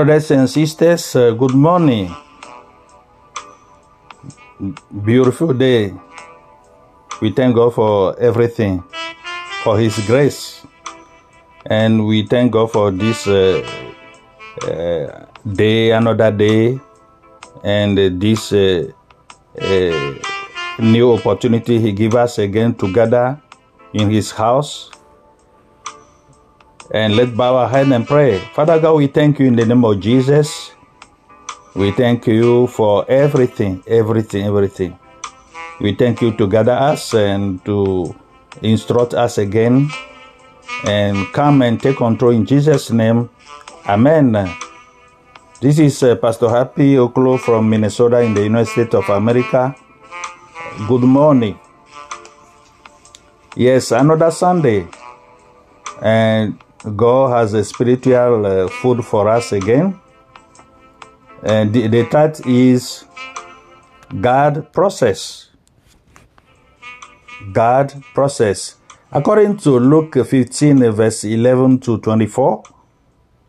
Brothers and sisters, uh, good morning. Beautiful day. We thank God for everything, for His grace. And we thank God for this uh, uh, day, another day, and this uh, uh, new opportunity He give us again to gather in His house. And let's bow our head and pray. Father God, we thank you in the name of Jesus. We thank you for everything, everything, everything. We thank you to gather us and to instruct us again and come and take control in Jesus' name. Amen. This is uh, Pastor Happy Oklo from Minnesota in the United States of America. Good morning. Yes, another Sunday. And God has a spiritual uh, food for us again. And the, the title is God process. God process. According to Luke 15, verse 11 to 24,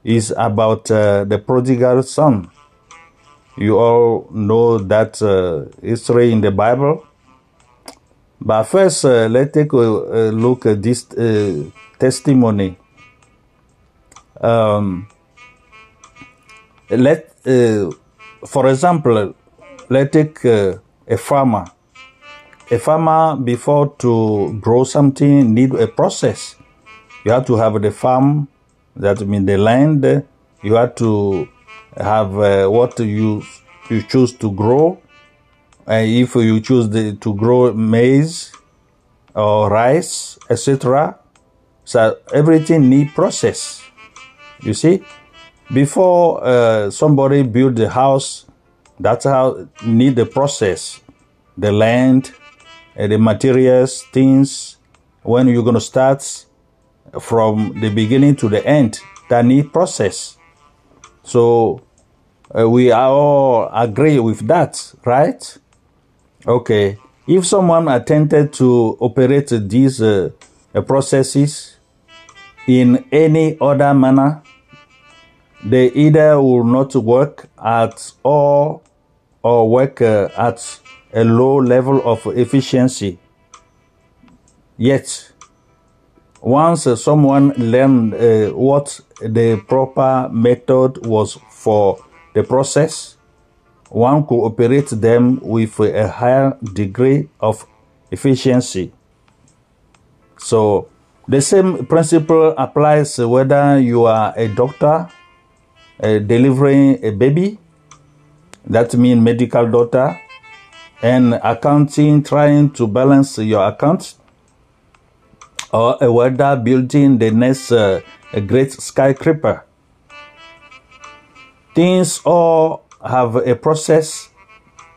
is about uh, the prodigal son. You all know that uh, history in the Bible. But first, uh, let's take a, a look at this uh, testimony. Um, let, uh, for example, let's take uh, a farmer. A farmer, before to grow something, need a process. You have to have the farm, that means the land. You have to have uh, what you you choose to grow. And if you choose the, to grow maize or rice, etc., so everything need process. You see, before uh, somebody build the house, that's how need the process, the land, uh, the materials, things. When you're gonna start from the beginning to the end, that need process. So uh, we all agree with that, right? Okay. If someone attempted to operate these uh, processes in any other manner, they either will not work at all or work uh, at a low level of efficiency. Yet, once uh, someone learned uh, what the proper method was for the process, one could operate them with a higher degree of efficiency. So, the same principle applies whether you are a doctor uh, delivering a baby, that means medical doctor, and accounting, trying to balance your accounts, or a building the next uh, great skyscraper. Things all have a process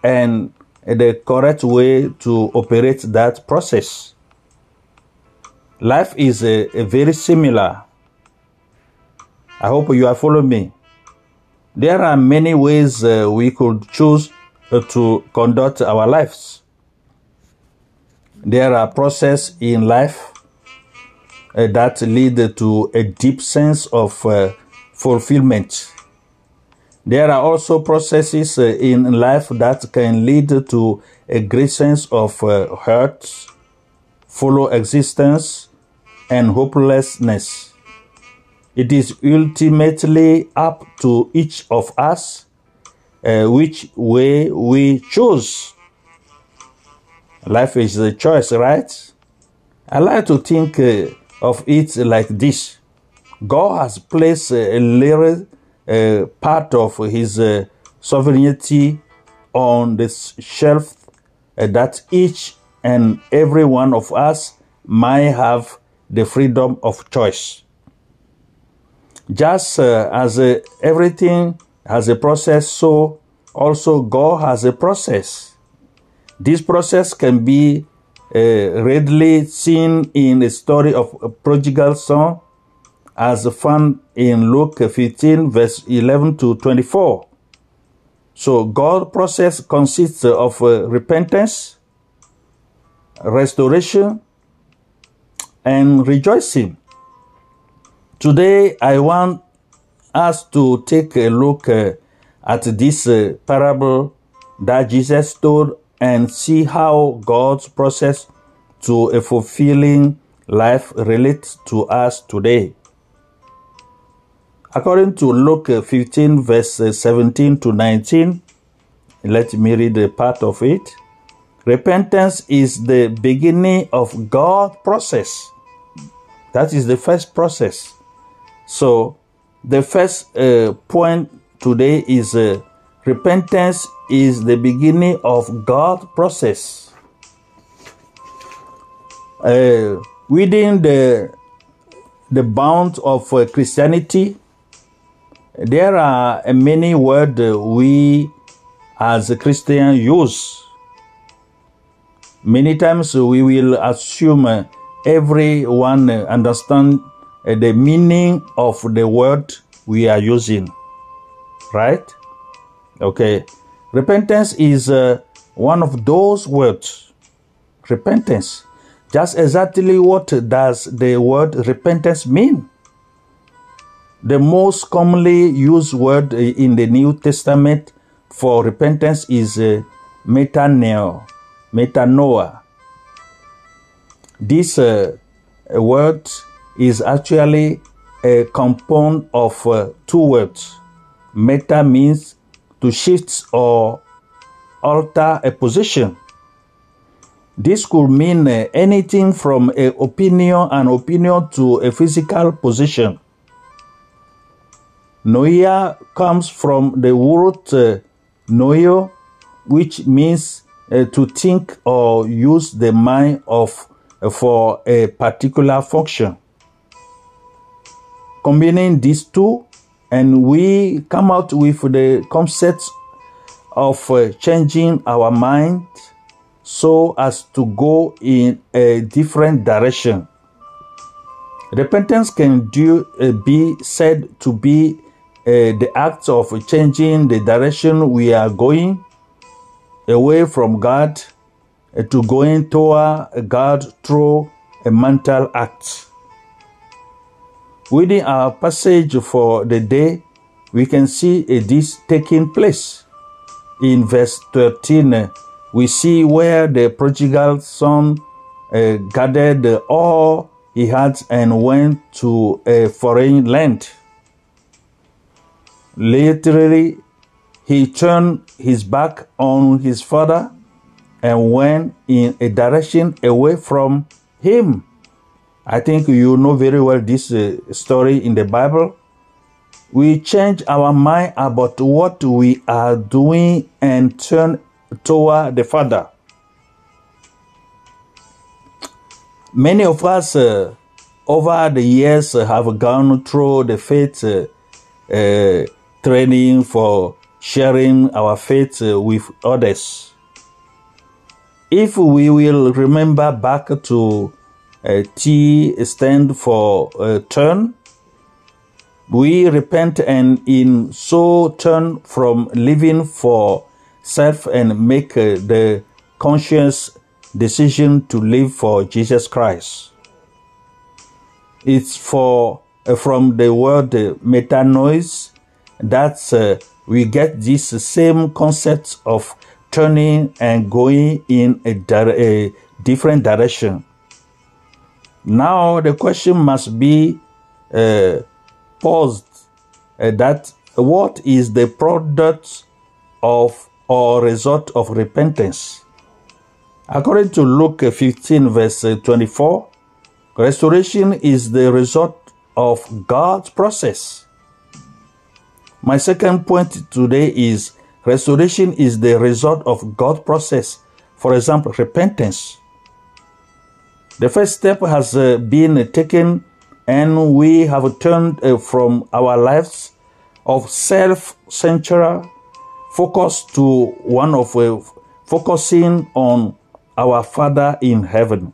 and the correct way to operate that process. Life is a, a very similar. I hope you are following me. There are many ways uh, we could choose uh, to conduct our lives. There are processes in life uh, that lead to a deep sense of uh, fulfillment. There are also processes uh, in life that can lead to a great sense of uh, hurt, follow existence, and hopelessness. It is ultimately up to each of us uh, which way we choose. Life is a choice, right? I like to think uh, of it like this God has placed a little uh, part of His uh, sovereignty on the shelf uh, that each and every one of us might have the freedom of choice. Just uh, as uh, everything has a process, so also God has a process. This process can be uh, readily seen in the story of a prodigal son as found in Luke 15 verse 11 to 24. So God's process consists of uh, repentance, restoration, and rejoicing. Today I want us to take a look uh, at this uh, parable that Jesus told and see how God's process to a fulfilling life relates to us today. According to Luke 15, verse 17 to 19, let me read a part of it. Repentance is the beginning of God's process. That is the first process. So, the first uh, point today is uh, repentance is the beginning of God's process. Uh, within the the bounds of uh, Christianity, there are many words we as a Christian use. Many times we will assume everyone understand the meaning of the word we are using. Right? Okay. Repentance is uh, one of those words. Repentance. Just exactly what does the word repentance mean? The most commonly used word in the New Testament for repentance is uh, metaneo, metanoia. This uh, word is actually a compound of uh, two words. Meta means to shift or alter a position. This could mean uh, anything from an opinion an opinion to a physical position. Noia comes from the word uh, noio, which means uh, to think or use the mind of uh, for a particular function. Combining these two, and we come out with the concept of uh, changing our mind so as to go in a different direction. Repentance can do, uh, be said to be uh, the act of changing the direction we are going away from God uh, to going toward God through a mental act. Within our passage for the day, we can see this taking place. In verse 13, uh, we see where the prodigal son uh, gathered all he had and went to a foreign land. Literally, he turned his back on his father and went in a direction away from him. I think you know very well this uh, story in the Bible. We change our mind about what we are doing and turn toward the Father. Many of us uh, over the years have gone through the faith uh, uh training for sharing our faith uh, with others. If we will remember back to T stand for uh, turn, we repent and in so turn from living for self and make uh, the conscious decision to live for Jesus Christ. It's for uh, from the word metanoia that we get this same concept of turning and going in a, a different direction. Now the question must be uh, posed uh, that what is the product of or result of repentance? According to Luke 15 verse 24, restoration is the result of God's process my second point today is restoration is the result of God's process. For example, repentance. The first step has uh, been taken and we have turned uh, from our lives of self-centered focus to one of uh, focusing on our Father in heaven.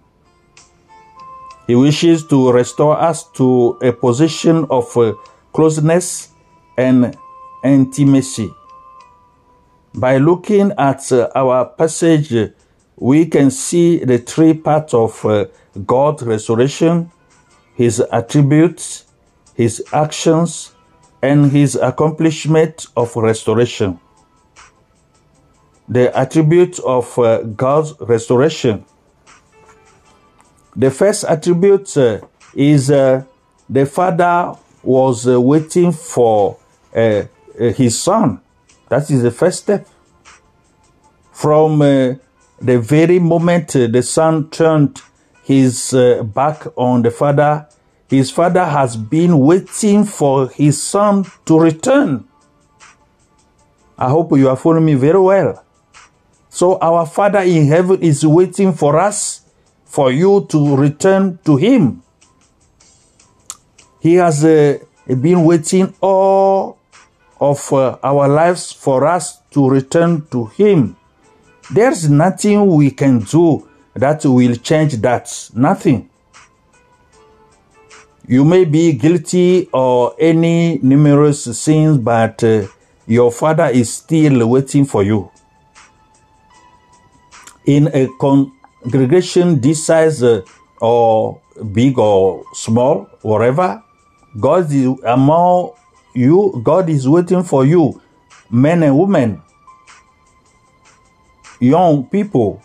He wishes to restore us to a position of uh, closeness and intimacy. By looking at uh, our passage, we can see the three parts of uh, God's restoration, His attributes, His actions, and his accomplishment of restoration. The attributes of uh, God's restoration. The first attribute uh, is uh, the father was uh, waiting for uh, his son. That is the first step. From the very moment the son turned his back on the father, his father has been waiting for his son to return. I hope you are following me very well. So our Father in heaven is waiting for us, for you to return to Him. He has uh, been waiting all of uh, our lives for us to return to Him. There's nothing we can do that will change that. Nothing. You may be guilty of any numerous sins, but uh, your Father is still waiting for you. In a congregation this size, uh, or big or small, whatever, God is among you, God is waiting for you, men and women, young people,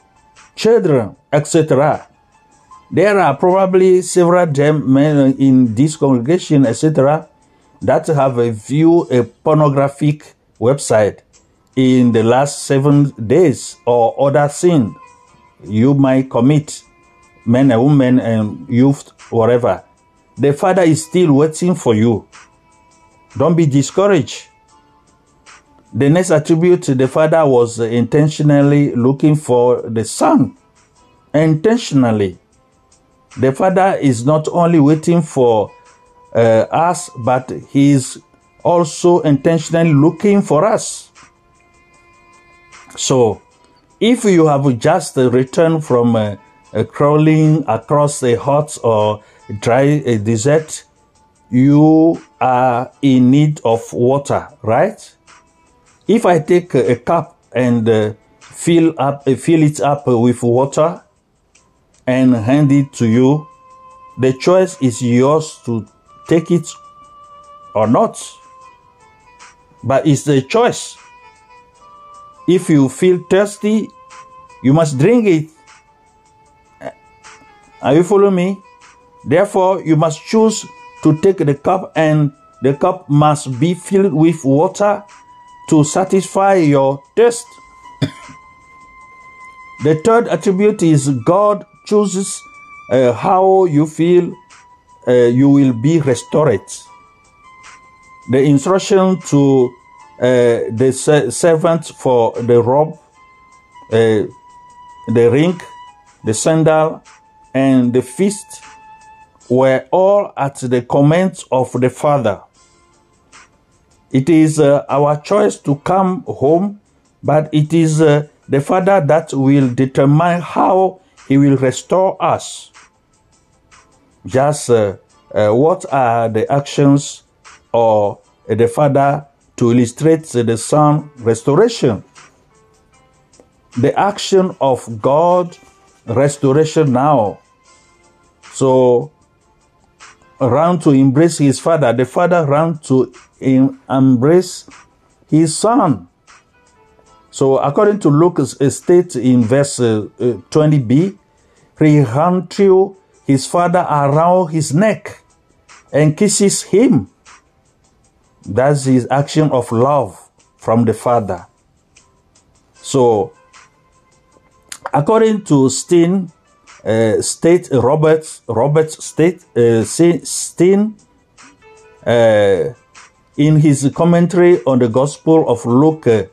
children, etc. There are probably several men in this congregation, etc., that have a view a pornographic website in the last seven days or other sin you might commit, men and women and youth, whatever. The Father is still waiting for you. Don't be discouraged. The next attribute the Father was intentionally looking for the Son. Intentionally. The Father is not only waiting for uh, us, but He is also intentionally looking for us. So, if you have just returned from uh, crawling across a hot or dry uh, desert, you are in need of water, right? If I take a cup and uh, fill up, uh, fill it up with water and hand it to you, the choice is yours to take it or not. But it's a choice. If you feel thirsty, you must drink it. Are you following me? Therefore, you must choose to take the cup, and the cup must be filled with water to satisfy your thirst. the third attribute is God chooses uh, how you feel uh, you will be restored. The instruction to uh, the servant for the robe, uh, the ring, the sandal, and the feast were all at the command of the Father. It is uh, our choice to come home, but it is uh, the Father that will determine how He will restore us. Just uh, uh what are the actions of the Father to illustrate the Son restoration? The action of God restoration now. So ran to embrace his father. The father ran to embrace his son. So according to Luke state in verse uh, 20b, he ran to his father around his neck and kisses him. That's his action of love from the father. So according to Steen, uh, State Roberts Roberts State uh, Steen uh, in his commentary on the Gospel of Luke uh,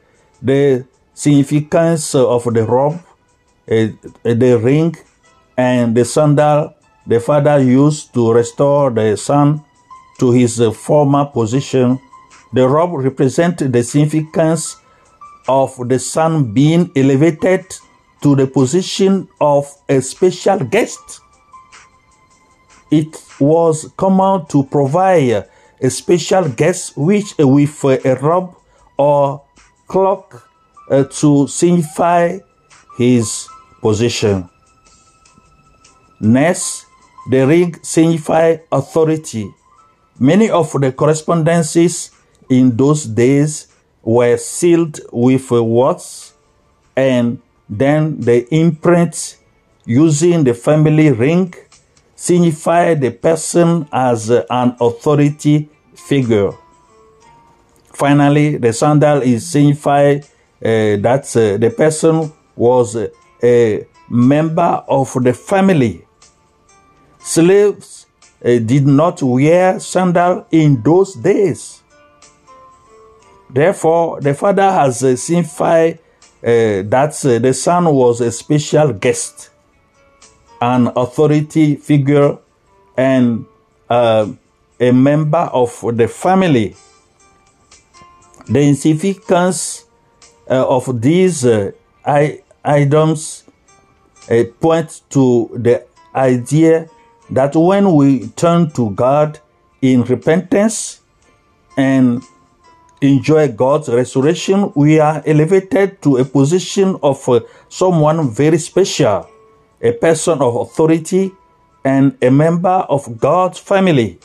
the significance of the robe, uh, the ring, and the sandal the father used to restore the son to his uh, former position. The robe represents the significance of the son being elevated to the position of a special guest. It was common to provide a special guest which with a robe or cloak uh, to signify his position. Next, the ring signify authority. Many of the correspondences in those days were sealed with words and then the imprint using the family ring signify the person as an authority figure. Finally, the sandal is signify uh, that uh, the person was a member of the family. Slaves uh, did not wear sandal in those days. Therefore, the father has uh, signified uh, that the son was a special guest, an authority figure, and uh, a member of the family. The significance uh, of these uh, items uh, point to the idea that when we turn to God in repentance and enjoy God's resurrection, we are elevated to a position of uh, someone very special, a person of authority, and a member of God's family.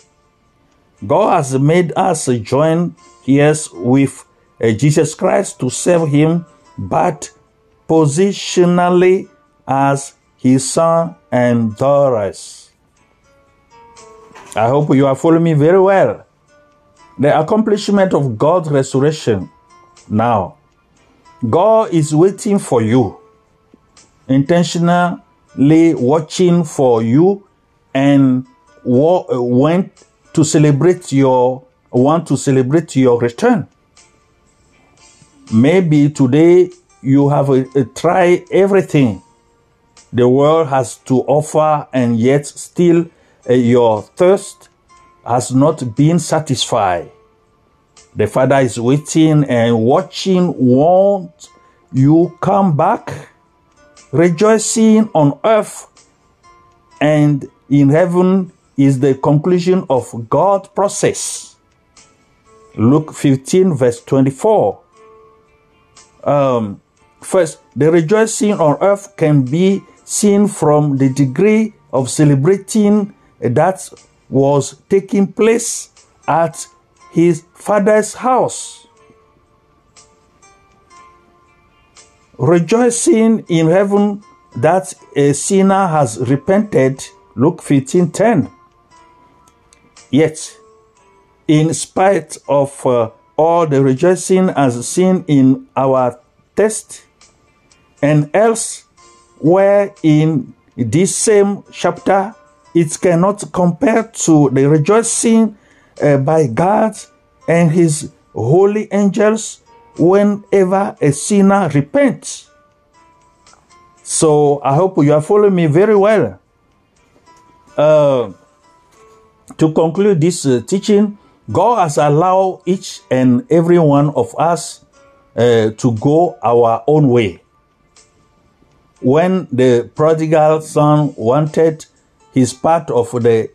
God has made us join heirs with uh, Jesus Christ to serve Him, but positionally as His Son and daughters. I hope you are following me very well. The accomplishment of God's resurrection now. God is waiting for you, intentionally watching for you, and went to celebrate your want to celebrate your return. Maybe today you have uh, tried everything the world has to offer, and yet still uh, your thirst has not been satisfied. The Father is waiting and watching, won't you come back, rejoicing on earth and in heaven is the conclusion of God's process. Luke 15, verse 24. Um, first, the rejoicing on earth can be seen from the degree of celebrating that was taking place at his father's house. Rejoicing in heaven that a sinner has repented, Luke 15 10. Yet, in spite of uh, all the rejoicing as seen in our text, and else where in this same chapter it cannot compare to the rejoicing uh, by God and his holy angels whenever a sinner repents. So I hope you are following me very well. Uh, to conclude this uh, teaching, God has allowed each and every one of us uh, to go our own way. When the prodigal son wanted his part of the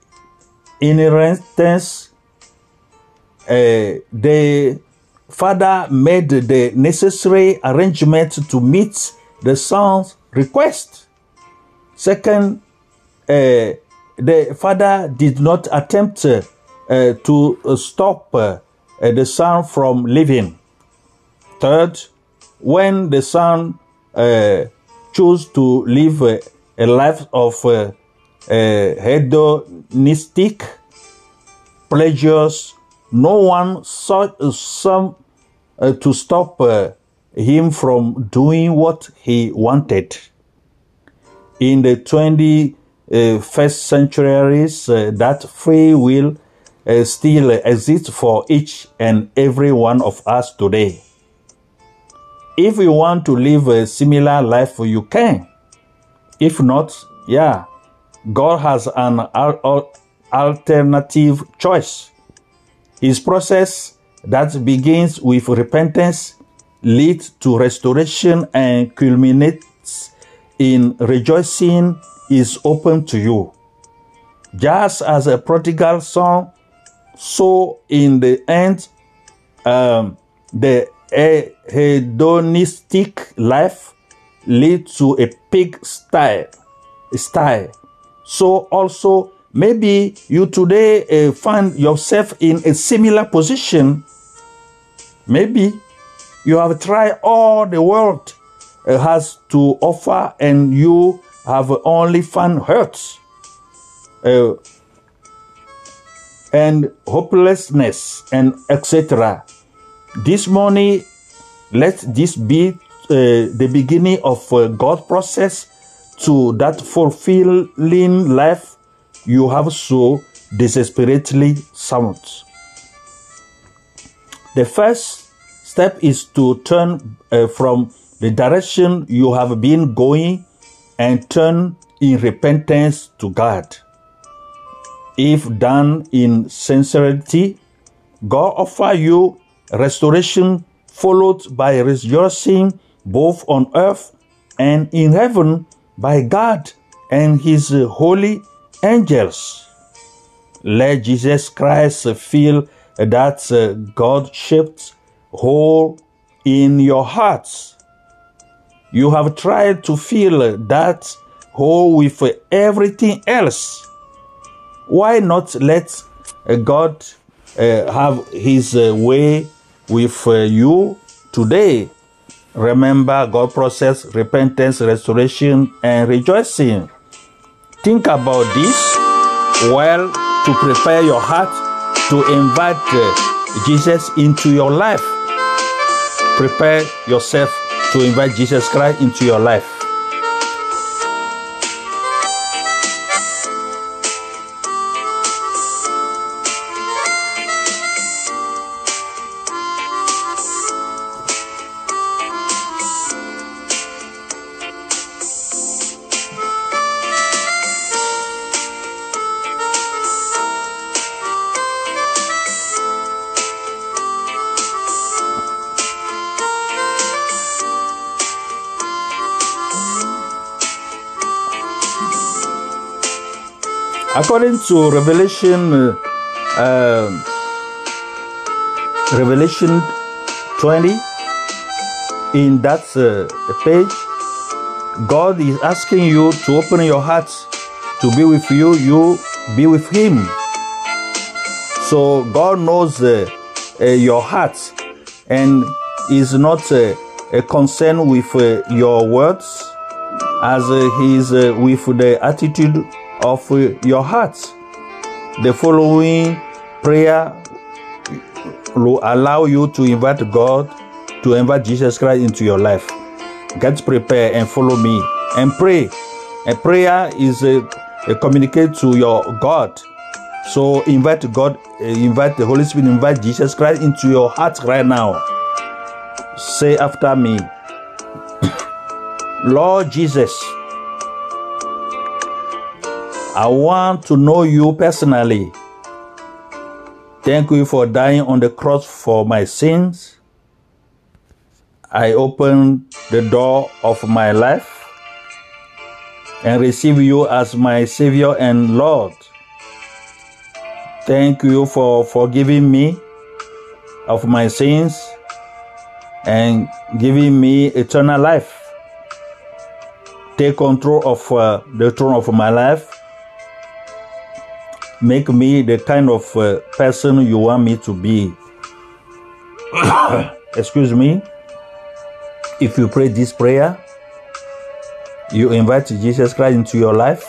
inheritance, uh, the father made the necessary arrangement to meet the son's request. Second, uh, the father did not attempt uh, to stop uh, the son from living. Third, when the son uh, chose to live a, a life of uh, hedonistic pleasures, no one sought some uh, to stop uh, him from doing what he wanted. In the 21st uh, centuries, uh, that free will uh, still exists for each and every one of us today. If you want to live a similar life, you can. If not, yeah, God has an alternative choice. His process that begins with repentance leads to restoration and culminates in rejoicing is open to you. Just as a prodigal son, so in the end, um, the hedonistic life leads to a pig style. style. So also maybe you today uh, find yourself in a similar position Maybe you have tried all the world uh, has to offer and you have only found hurts uh, and hopelessness and etc. This morning, let this be uh, the beginning of uh, God's process to that fulfilling life you have so desperately sought. The first step is to turn uh, from the direction you have been going and turn in repentance to God. If done in sincerity, God offer you restoration followed by rejoicing both on earth and in heaven by God and his holy angels. Let Jesus Christ feel that uh, God shaped hole in your hearts. You have tried to fill that hole with everything else. Why not let uh, God uh, have his uh, way with you today? Remember God process repentance, restoration, and rejoicing. Think about this well to prepare your heart to invite uh, Jesus into your life. Prepare yourself to invite Jesus Christ into your life. According to Revelation, uh, uh, Revelation 20, in that uh, page, God is asking you to open your heart to be with you, you be with Him. So God knows uh, uh, your heart and is not concerned with your words as He is with the attitude of uh, your heart. The following prayer will allow you to invite God, to invite Jesus Christ into your life. Get prepared and follow me and pray. A prayer is a, a communicate to your God. So invite God, uh, invite the Holy Spirit, invite Jesus Christ into your heart right now. Say after me, Lord Jesus. I want to know you personally. Thank you for dying on the cross for my sins. I open the door of my life and receive you as my Savior and Lord. Thank you for forgiving me of my sins and giving me eternal life. Take control of uh, the throne of my life make me the kind of uh, person you want me to be. Excuse me. If you pray this prayer, you invite Jesus Christ into your life,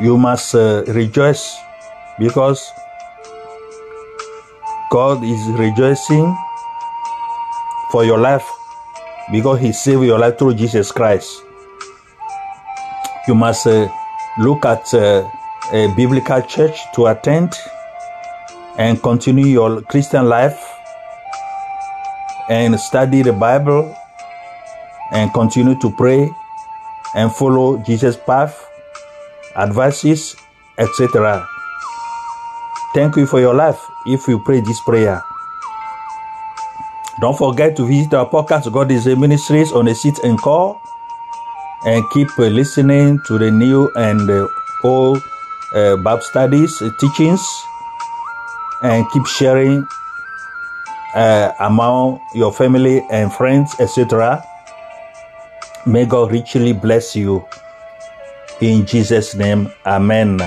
you must uh, rejoice because God is rejoicing for your life because He saved your life through Jesus Christ. You must uh, look at uh, a biblical church to attend and continue your Christian life and study the Bible and continue to pray and follow Jesus' path, advices, etc. Thank you for your life if you pray this prayer. Don't forget to visit our podcast, God is a Ministries on the seat and call and keep uh, listening to the new and uh, old uh, Bible studies, teachings, and keep sharing uh, among your family and friends, etc. May God richly bless you. In Jesus' name, Amen.